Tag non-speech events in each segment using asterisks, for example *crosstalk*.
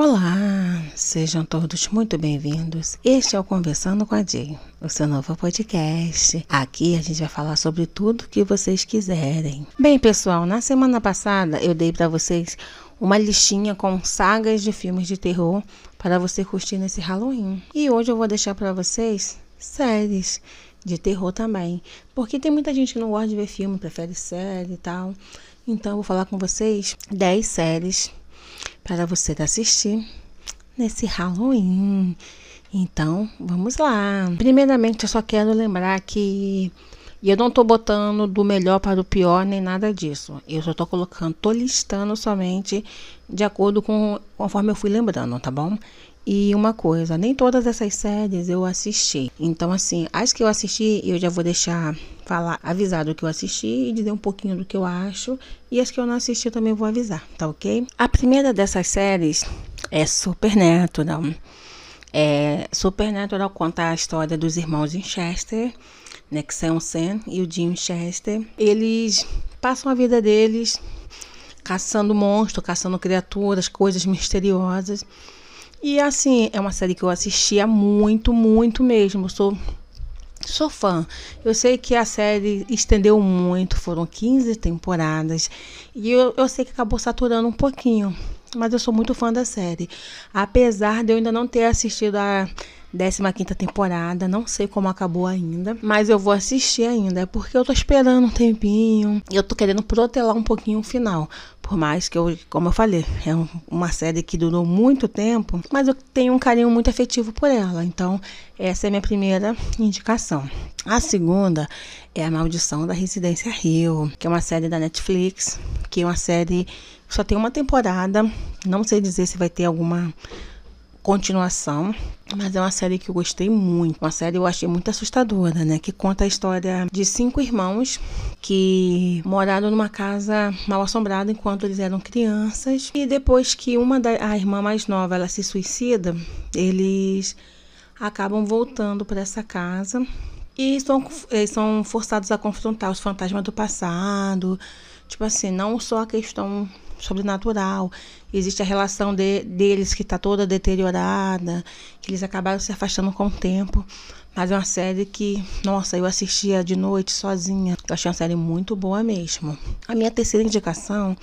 Olá, sejam todos muito bem-vindos. Este é o Conversando com a Jay, o seu novo podcast. Aqui a gente vai falar sobre tudo que vocês quiserem. Bem, pessoal, na semana passada eu dei para vocês uma listinha com sagas de filmes de terror para você curtir nesse Halloween. E hoje eu vou deixar para vocês séries de terror também, porque tem muita gente que não gosta de ver filme, prefere série e tal. Então eu vou falar com vocês 10 séries para você assistir nesse Halloween. Então, vamos lá. Primeiramente, eu só quero lembrar que eu não tô botando do melhor para o pior nem nada disso. Eu só tô colocando, tô listando somente de acordo com conforme eu fui lembrando, tá bom? E uma coisa, nem todas essas séries eu assisti. Então, assim, as que eu assisti, eu já vou deixar falar, avisado que eu assisti e dizer um pouquinho do que eu acho. E as que eu não assisti eu também vou avisar, tá ok? A primeira dessas séries é Supernatural. É, Supernatural conta a história dos irmãos Winchester, né, que são o Sam e o Jim Chester. Eles passam a vida deles caçando monstros, caçando criaturas, coisas misteriosas. E assim, é uma série que eu assistia muito, muito mesmo. Sou sou fã. Eu sei que a série estendeu muito, foram 15 temporadas. E eu, eu sei que acabou saturando um pouquinho. Mas eu sou muito fã da série. Apesar de eu ainda não ter assistido a 15 temporada, não sei como acabou ainda, mas eu vou assistir ainda, porque eu tô esperando um tempinho, eu tô querendo protelar um pouquinho o final. Por mais que eu, como eu falei, é uma série que durou muito tempo, mas eu tenho um carinho muito afetivo por ela. Então, essa é a minha primeira indicação. A segunda é A Maldição da Residência Rio, que é uma série da Netflix, que é uma série só tem uma temporada. Não sei dizer se vai ter alguma continuação, mas é uma série que eu gostei muito. Uma série eu achei muito assustadora, né? Que conta a história de cinco irmãos que moraram numa casa mal assombrada enquanto eles eram crianças. E depois que uma da a irmã mais nova ela se suicida, eles acabam voltando para essa casa e são, são forçados a confrontar os fantasmas do passado. Tipo assim, não só a questão sobrenatural. Existe a relação de, deles que está toda deteriorada, que eles acabaram se afastando com o tempo. Mas é uma série que, nossa, eu assistia de noite sozinha. Eu achei uma série muito boa mesmo. A minha terceira indicação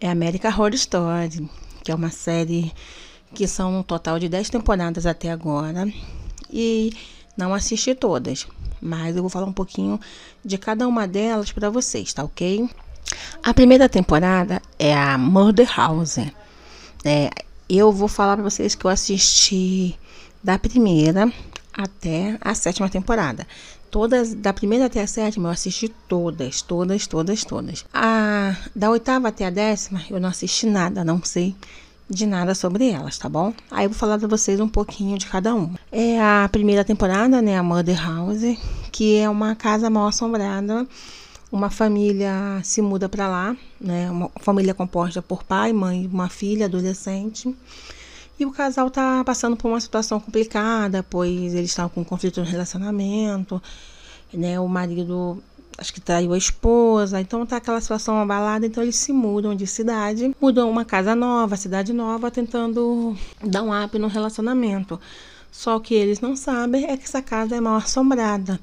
é American Horror Story, que é uma série que são um total de 10 temporadas até agora. E não assisti todas, mas eu vou falar um pouquinho de cada uma delas para vocês, tá ok? A primeira temporada é a Murder House. É, eu vou falar para vocês que eu assisti da primeira até a sétima temporada. Todas, da primeira até a sétima, eu assisti todas, todas, todas, todas. A, da oitava até a décima, eu não assisti nada, não sei de nada sobre elas, tá bom? Aí eu vou falar para vocês um pouquinho de cada uma. É a primeira temporada, né, a Mother House, que é uma casa mal assombrada uma família se muda para lá, né? Uma família composta por pai, mãe, uma filha, adolescente. E o casal tá passando por uma situação complicada, pois eles estavam com um conflito no relacionamento, né? O marido acho que traiu a esposa, então tá aquela situação abalada, então eles se mudam de cidade, mudam uma casa nova, cidade nova, tentando dar um up no relacionamento. Só que eles não sabem é que essa casa é mal assombrada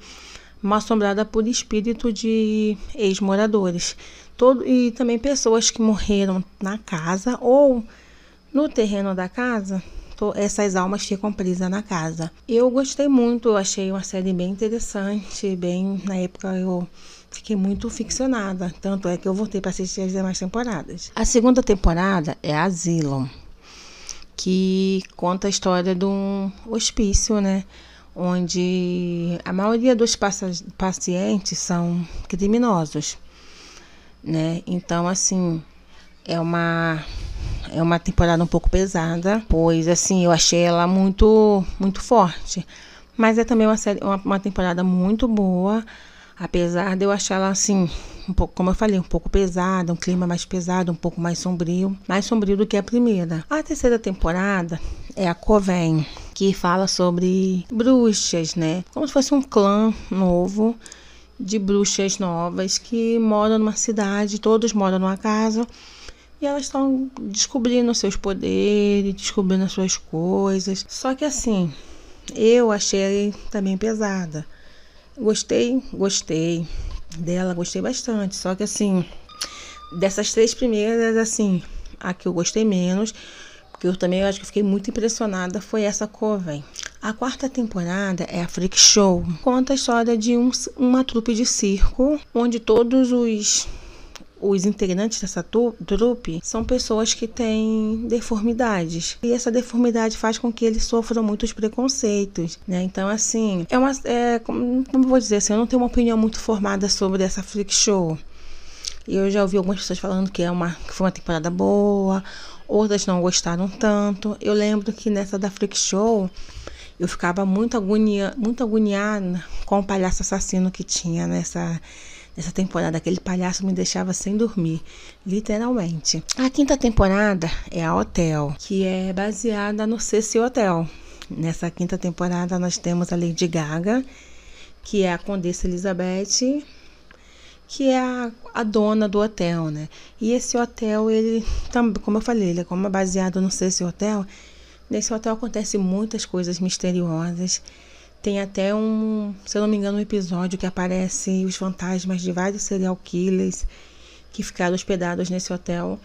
assombrada por espírito de ex-moradores. Todo, e também pessoas que morreram na casa ou no terreno da casa. essas almas ficam presas na casa. Eu gostei muito, eu achei uma série bem interessante, bem na época eu fiquei muito ficcionada, tanto é que eu voltei para assistir as demais temporadas. A segunda temporada é Asylum, que conta a história de um hospício, né? Onde a maioria dos pacientes são criminosos, né? Então, assim, é uma é uma temporada um pouco pesada, pois assim eu achei ela muito muito forte, mas é também uma série, uma, uma temporada muito boa, apesar de eu achar ela assim um pouco, como eu falei, um pouco pesada, um clima mais pesado, um pouco mais sombrio, mais sombrio do que a primeira. A terceira temporada é a Coven, que fala sobre bruxas, né? Como se fosse um clã novo de bruxas novas que moram numa cidade, todos moram numa casa e elas estão descobrindo seus poderes, descobrindo as suas coisas. Só que assim, eu achei também pesada. Gostei, gostei dela, gostei bastante. Só que assim, dessas três primeiras, assim, a que eu gostei menos, porque eu também eu acho que fiquei muito impressionada, foi essa Coven. A quarta temporada é a Freak Show. Conta a história de um, uma trupe de circo, onde todos os os integrantes dessa trupe são pessoas que têm deformidades. E essa deformidade faz com que eles sofram muitos preconceitos, né? Então, assim, é uma. É, como, eu vou dizer assim, eu não tenho uma opinião muito formada sobre essa freak show. Eu já ouvi algumas pessoas falando que, é uma, que foi uma temporada boa, outras não gostaram tanto. Eu lembro que nessa da freak show eu ficava muito, agonia, muito agoniada com o palhaço assassino que tinha nessa Nessa temporada, aquele palhaço me deixava sem dormir, literalmente. A quinta temporada é a Hotel, que é baseada no Ceci Hotel. Nessa quinta temporada, nós temos a Lady Gaga, que é a Condessa Elizabeth, que é a, a, dona do hotel, né? E esse hotel, ele como eu falei, ele é como baseado no Ceci Hotel. Nesse hotel acontecem muitas coisas misteriosas. Tem até um, se eu não me engano, um episódio que aparece os fantasmas de vários serial killers que ficaram hospedados nesse hotel.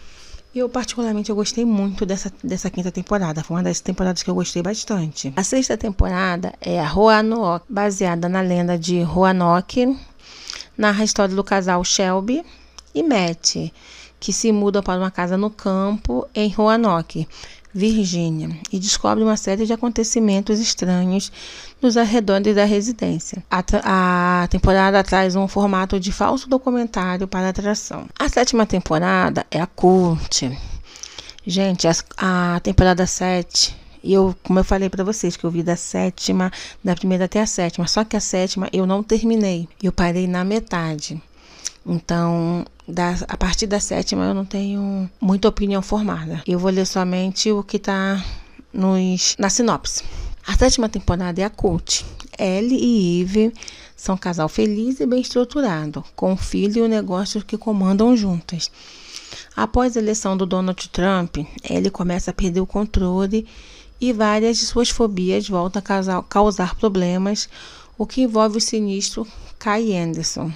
E eu, particularmente, eu gostei muito dessa, dessa quinta temporada. Foi uma das temporadas que eu gostei bastante. A sexta temporada é a Roanoke, baseada na lenda de Roanoke. Narra a história do casal Shelby e Matt, que se mudam para uma casa no campo em Roanoke. Virgínia, e descobre uma série de acontecimentos estranhos nos arredores da residência. A, a, temporada traz um formato de falso documentário para atração. A sétima temporada é a cult. Gente, a, a temporada 7 e eu, como eu falei para vocês, que eu vi da sétima, da primeira até a sétima. Só que a sétima eu não terminei. Eu parei na metade. Então, da, a partir da sétima eu não tenho muita opinião formada. Eu vou ler somente o que está na sinopse. A sétima temporada é a Cult. Ellie e Eve são um casal feliz e bem estruturado, com um filho e um negócio que comandam juntas. Após a eleição do Donald Trump, Ellie começa a perder o controle e várias de suas fobias voltam a causar problemas, o que envolve o sinistro Kai Anderson,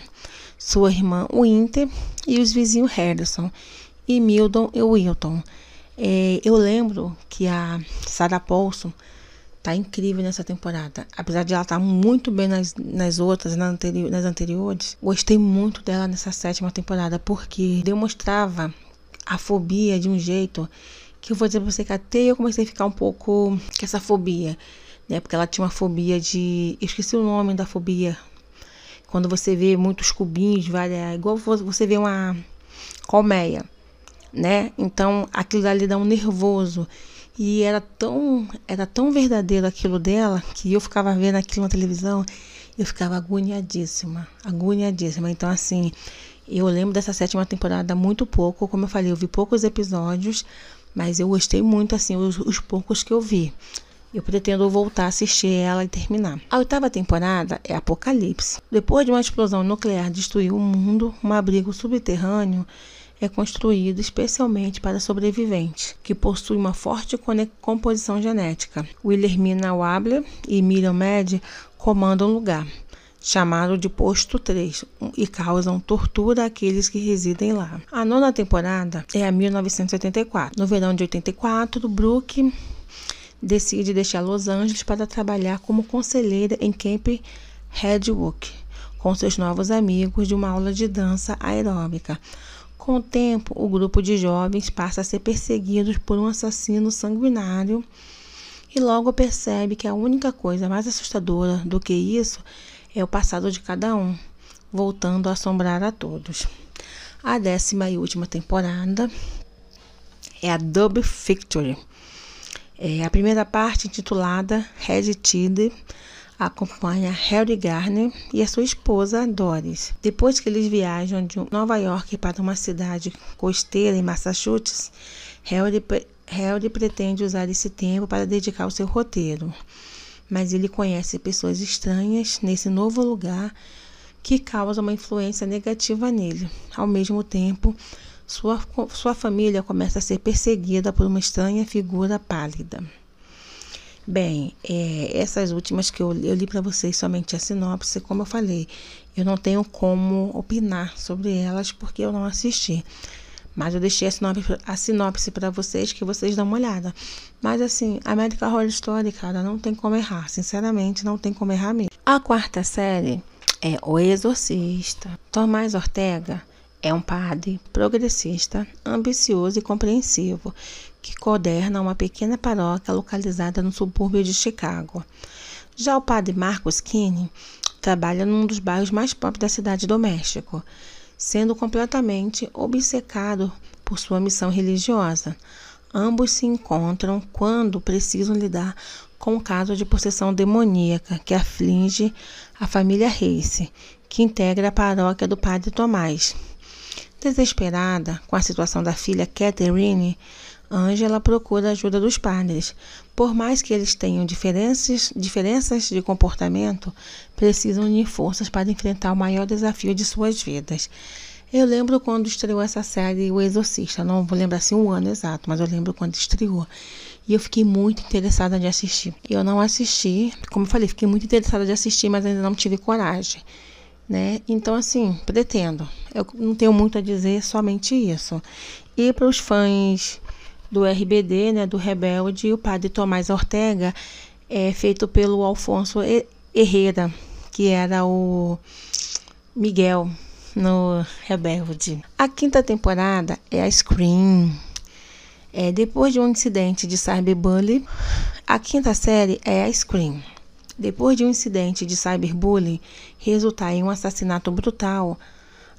sua irmã Winter e os vizinhos Harrison e Mildon e Wilton. É, eu lembro que a Sarah Paulson tá incrível nessa temporada. Apesar de ela estar tá muito bem nas, nas outras, nas, anteri nas anteriores, gostei muito dela nessa sétima temporada, porque demonstrava a fobia de um jeito que eu vou dizer pra você que até eu comecei a ficar um pouco com essa fobia, né? Porque ela tinha uma fobia de. Eu esqueci o nome da fobia quando você vê muitos cubinhos, várias, igual você vê uma colmeia, né? Então aquilo ali dá um nervoso. E era tão, era tão verdadeiro aquilo dela que eu ficava vendo aquilo na televisão, eu ficava agoniadíssima, agoniadíssima. Então assim, eu lembro dessa sétima temporada muito pouco, como eu falei, eu vi poucos episódios, mas eu gostei muito assim os, os poucos que eu vi. Eu pretendo voltar a assistir ela e terminar. A oitava temporada é Apocalipse. Depois de uma explosão nuclear destruir o mundo, um abrigo subterrâneo é construído especialmente para sobreviventes, que possui uma forte composição genética. Wilhelmina Wabler e Miriam Med comandam o lugar, chamado de Posto 3, e causam tortura àqueles que residem lá. A nona temporada é a 1984. No verão de 84, Brooke decide deixar Los Angeles para trabalhar como conselheira em Camp Redwood com seus novos amigos de uma aula de dança aeróbica. Com o tempo, o grupo de jovens passa a ser perseguidos por um assassino sanguinário e logo percebe que a única coisa mais assustadora do que isso é o passado de cada um, voltando a assombrar a todos. A décima e última temporada é a Double Victory é, a primeira parte, intitulada Red Tide, acompanha Harry Garner e a sua esposa Doris. Depois que eles viajam de Nova York para uma cidade costeira em Massachusetts, Harry, Harry pretende usar esse tempo para dedicar o seu roteiro. Mas ele conhece pessoas estranhas nesse novo lugar que causam uma influência negativa nele. Ao mesmo tempo, sua, sua família começa a ser perseguida por uma estranha figura pálida. Bem, é, essas últimas que eu, eu li para vocês somente a sinopse, como eu falei, eu não tenho como opinar sobre elas porque eu não assisti. Mas eu deixei a sinopse, a sinopse para vocês que vocês dão uma olhada. Mas assim, American Horror Story, cara, não tem como errar. Sinceramente, não tem como errar mesmo. A quarta série é O Exorcista. Tomás Ortega é um padre progressista, ambicioso e compreensivo, que coorena uma pequena paróquia localizada no subúrbio de Chicago. Já o padre Marcos Kinney trabalha num dos bairros mais pobres da cidade do México, sendo completamente obcecado por sua missão religiosa. Ambos se encontram quando precisam lidar com o caso de possessão demoníaca que aflige a família Reis, que integra a paróquia do Padre Tomás. Desesperada com a situação da filha Catherine, Angela procura a ajuda dos padres. Por mais que eles tenham diferenças, diferenças de comportamento, precisam unir forças para enfrentar o maior desafio de suas vidas. Eu lembro quando estreou essa série O Exorcista. Não vou lembrar assim o um ano exato, mas eu lembro quando estreou. E eu fiquei muito interessada de assistir. Eu não assisti, como eu falei, fiquei muito interessada de assistir, mas ainda não tive coragem. Né? Então, assim, pretendo. Eu não tenho muito a dizer, somente isso. E para os fãs do RBD, né, do Rebelde, o padre Tomás Ortega é feito pelo Alfonso Herrera, que era o Miguel no Rebelde. A quinta temporada é a Scream. É, depois de um incidente de cyberbullying, a quinta série é a Scream. Depois de um incidente de cyberbullying resultar em um assassinato brutal,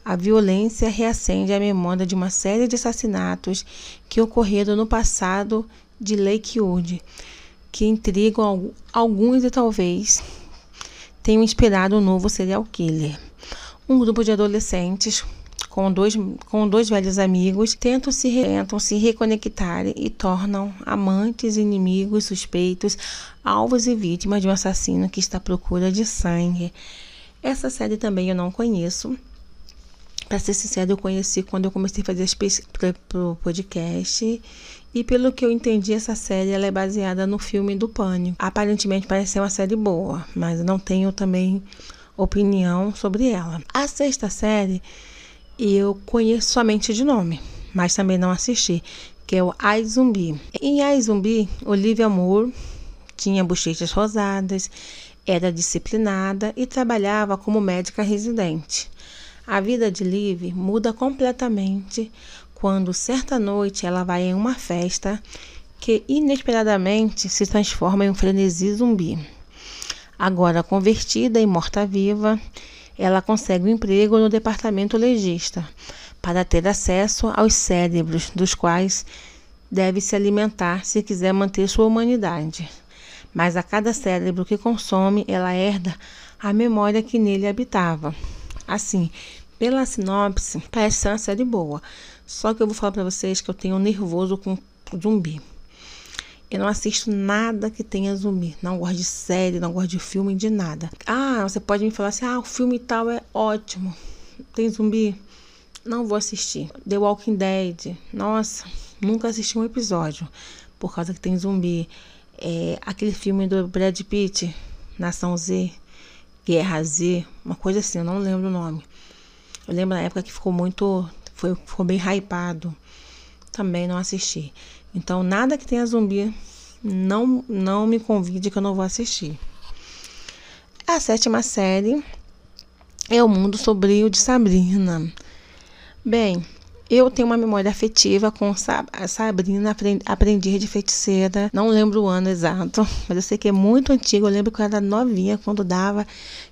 a violência reacende a memória de uma série de assassinatos que ocorreram no passado de Lakewood, que intrigam alguns e talvez tenham inspirado um novo serial killer. Um grupo de adolescentes com dois, com dois velhos amigos, tentam se, tentam se reconectar e tornam amantes, inimigos, suspeitos, alvos e vítimas de um assassino que está à procura de sangue. Essa série também eu não conheço. Para ser sincero, eu conheci quando eu comecei a fazer as para o podcast. E pelo que eu entendi, essa série ela é baseada no filme do Pânico. Aparentemente parece ser uma série boa, mas não tenho também opinião sobre ela. A sexta série eu conheço somente de nome, mas também não assisti, que é o Ai Zumbi. Em Ai Zumbi, Olivia Moore tinha bochechas rosadas, era disciplinada e trabalhava como médica residente. A vida de Liv muda completamente quando certa noite ela vai em uma festa que inesperadamente se transforma em um frenesi zumbi. Agora convertida em morta-viva, ela consegue um emprego no departamento legista para ter acesso aos cérebros dos quais deve se alimentar se quiser manter sua humanidade. Mas a cada cérebro que consome, ela herda a memória que nele habitava. Assim, pela sinopse, parece ser uma série boa. Só que eu vou falar para vocês que eu tenho um nervoso com zumbi. Eu não assisto nada que tenha zumbi. Não gosto de série, não gosto de filme, de nada. Ah, você pode me falar assim: ah, o filme tal é ótimo. Tem zumbi? Não vou assistir. The Walking Dead. Nossa, nunca assisti um episódio por causa que tem zumbi. É, aquele filme do Brad Pitt, Nação Z, Guerra Z, uma coisa assim, eu não lembro o nome. Eu lembro na época que ficou muito. Foi, ficou bem hypado. Também não assisti. Então, nada que tenha zumbi, não, não me convide que eu não vou assistir. A sétima série é O Mundo Sombrio de Sabrina. Bem, eu tenho uma memória afetiva com Sabrina, Aprendiz de Feiticeira. Não lembro o ano exato, *laughs* mas eu sei que é muito antigo. Eu lembro que eu era novinha quando dava,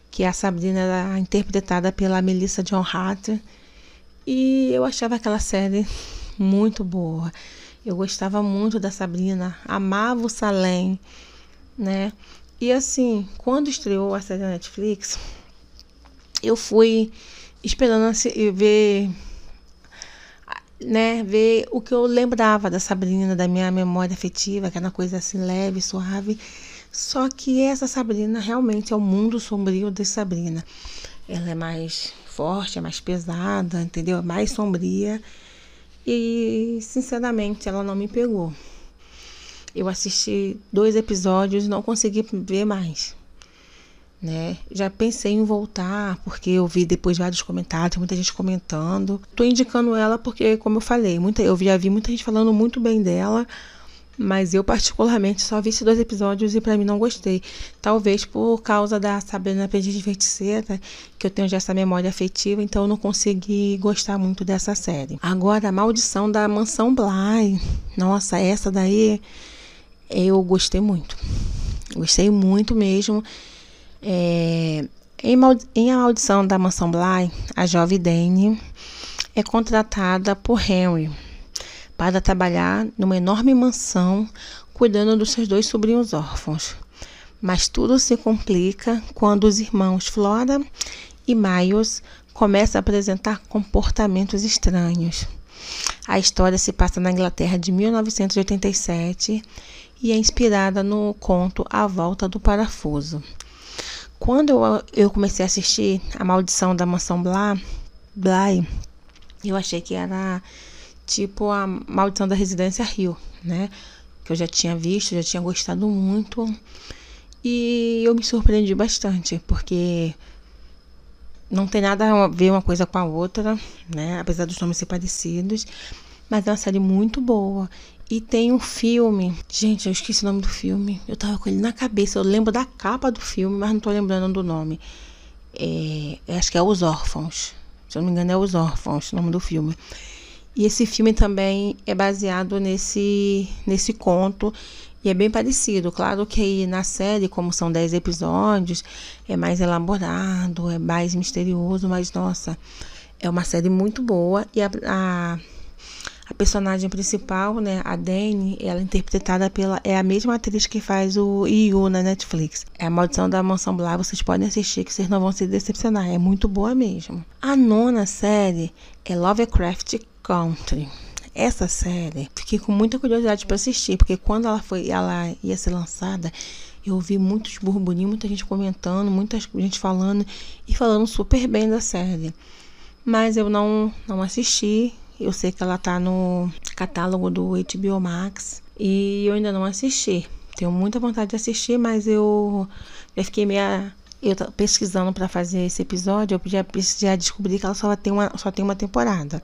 que a Sabrina era interpretada pela Melissa John Hart. E eu achava aquela série muito boa. Eu gostava muito da Sabrina, amava o Salem, né? E assim, quando estreou a série da Netflix, eu fui esperando ver né, ver o que eu lembrava da Sabrina, da minha memória afetiva, uma coisa assim leve, suave. Só que essa Sabrina realmente é o mundo sombrio de Sabrina. Ela é mais forte, é mais pesada, entendeu? É mais sombria. E, sinceramente, ela não me pegou. Eu assisti dois episódios e não consegui ver mais. Né? Já pensei em voltar, porque eu vi depois vários comentários, muita gente comentando. Tô indicando ela porque, como eu falei, muita, eu já vi muita gente falando muito bem dela, mas eu particularmente só vi esses dois episódios e para mim não gostei. Talvez por causa da Sabrina Aprendiz de Feiticeira, que eu tenho já essa memória afetiva, então eu não consegui gostar muito dessa série. Agora, a Maldição da Mansão Bly. Nossa, essa daí eu gostei muito. Gostei muito mesmo. É, em, em A Maldição da Mansão Bly, a jovem Dane é contratada por Henry para trabalhar numa enorme mansão cuidando dos seus dois sobrinhos órfãos. Mas tudo se complica quando os irmãos Flora e Miles começam a apresentar comportamentos estranhos. A história se passa na Inglaterra de 1987 e é inspirada no conto A Volta do Parafuso. Quando eu, eu comecei a assistir A Maldição da Mansão Bly, Bly, eu achei que era tipo a Maldição da Residência Rio, né? Que eu já tinha visto, já tinha gostado muito. E eu me surpreendi bastante, porque não tem nada a ver uma coisa com a outra, né? Apesar dos nomes ser parecidos. Mas é uma série muito boa. E tem um filme. Gente, eu esqueci o nome do filme. Eu tava com ele na cabeça. Eu lembro da capa do filme, mas não tô lembrando do nome. É, acho que é Os Órfãos. Se eu não me engano, é Os Órfãos, o nome do filme. E esse filme também é baseado nesse, nesse conto. E é bem parecido. Claro que na série, como são 10 episódios, é mais elaborado, é mais misterioso, mas nossa, é uma série muito boa. E a, a a personagem principal, né, a Dani, ela é interpretada pela é a mesma atriz que faz o Yu na Netflix. É a Maldição da Mansão Blah, vocês podem assistir que vocês não vão se decepcionar, é muito boa mesmo. A nona série é Lovecraft Country. Essa série, fiquei com muita curiosidade para assistir, porque quando ela foi, ela ia ser lançada, eu ouvi muitos burburinhos, muita gente comentando, muita gente falando e falando super bem da série. Mas eu não não assisti, eu sei que ela tá no catálogo do HBO Max e eu ainda não assisti. Tenho muita vontade de assistir, mas eu já fiquei meio eu pesquisando para fazer esse episódio, eu já, já descobri que ela só tem uma só tem uma temporada.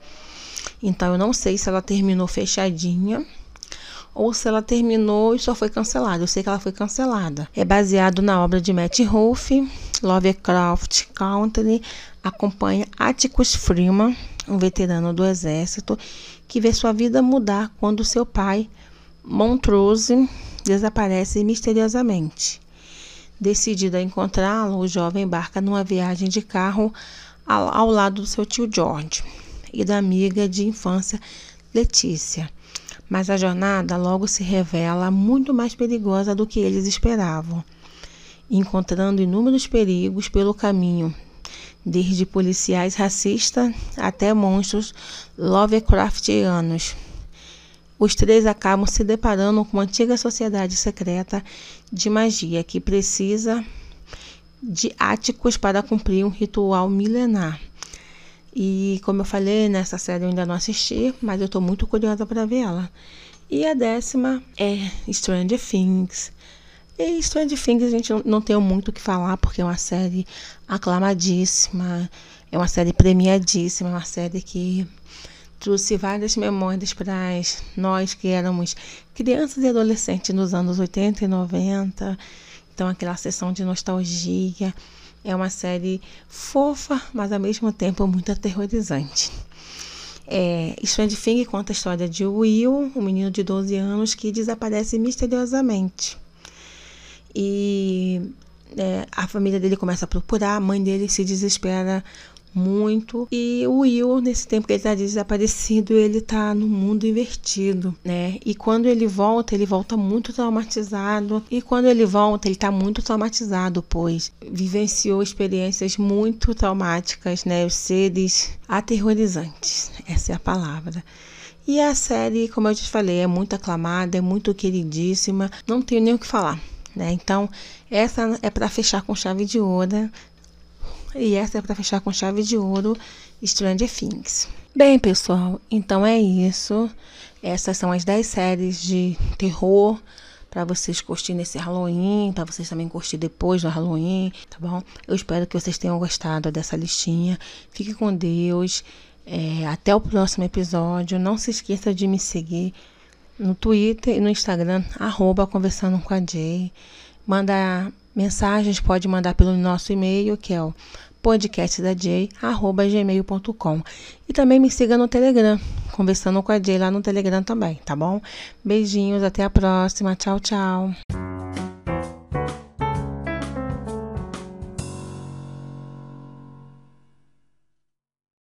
Então eu não sei se ela terminou fechadinha ou se ela terminou e só foi cancelada. Eu sei que ela foi cancelada. É baseado na obra de Matt Ruff, Lovecraft Country, acompanha Atticus Freeman um veterano do exército que vê sua vida mudar quando seu pai, Montrose, desaparece misteriosamente. Decidido a encontrá-lo, o jovem embarca numa viagem de carro ao, lado do seu tio George e da amiga de infância Letícia. Mas a jornada logo se revela muito mais perigosa do que eles esperavam, encontrando inúmeros perigos pelo caminho, desde policiais racistas até monstros Lovecraftianos. Os três acabam se deparando com uma antiga sociedade secreta de magia que precisa de áticos para cumprir um ritual milenar. E como eu falei, nessa série eu ainda não assisti, mas eu estou muito curiosa para ver ela. E a décima é Stranger Things. E Stranger Things a gente não tem muito o que falar, porque é uma série aclamadíssima, é uma série premiadíssima, é uma série que trouxe várias memórias para nós que éramos crianças e adolescentes nos anos 80 e 90. Então, aquela sessão de nostalgia. É uma série fofa, mas ao mesmo tempo muito aterrorizante. É, Stranger Things conta a história de Will, um menino de 12 anos que desaparece misteriosamente. E é, a família dele começa a procurar, a mãe dele se desespera muito. E o Will, nesse tempo que ele está desaparecido, ele está no mundo invertido, né? E quando ele volta, ele volta muito traumatizado. E quando ele volta, ele está muito traumatizado, pois vivenciou experiências muito traumáticas, né? Os seres aterrorizantes, essa é a palavra. E a série, como eu te falei, é muito aclamada, é muito queridíssima, não tenho nem o que falar. Né? Então, essa é para fechar com chave de ouro E essa é para fechar com chave de ouro Stranger Things. Bem, pessoal, então é isso. Essas são as 10 séries de terror para vocês curtirem esse Halloween, para vocês também curtir depois do Halloween, tá bom? Eu espero que vocês tenham gostado dessa listinha. Fique com Deus. É, até o próximo episódio. Não se esqueça de me seguir no Twitter e no Instagram, arroba conversando com a Jay. Manda mensagens, pode mandar pelo nosso e-mail, que é o podcastdaj.gmail.com. E também me siga no Telegram, conversando com a Jay lá no Telegram também, tá bom? Beijinhos, até a próxima. Tchau, tchau.